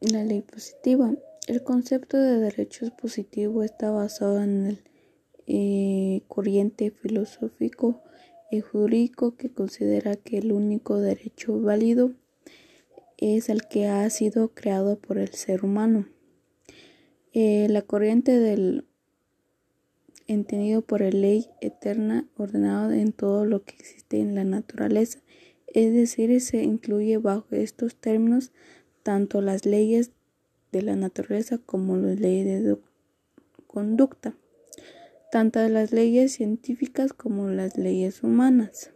La ley positiva. El concepto de derechos positivo está basado en el eh, corriente filosófico y jurídico que considera que el único derecho válido es el que ha sido creado por el ser humano. Eh, la corriente del entendido por la ley eterna ordenada en todo lo que existe en la naturaleza, es decir, se incluye bajo estos términos tanto las leyes de la naturaleza como las leyes de conducta, tanto las leyes científicas como las leyes humanas.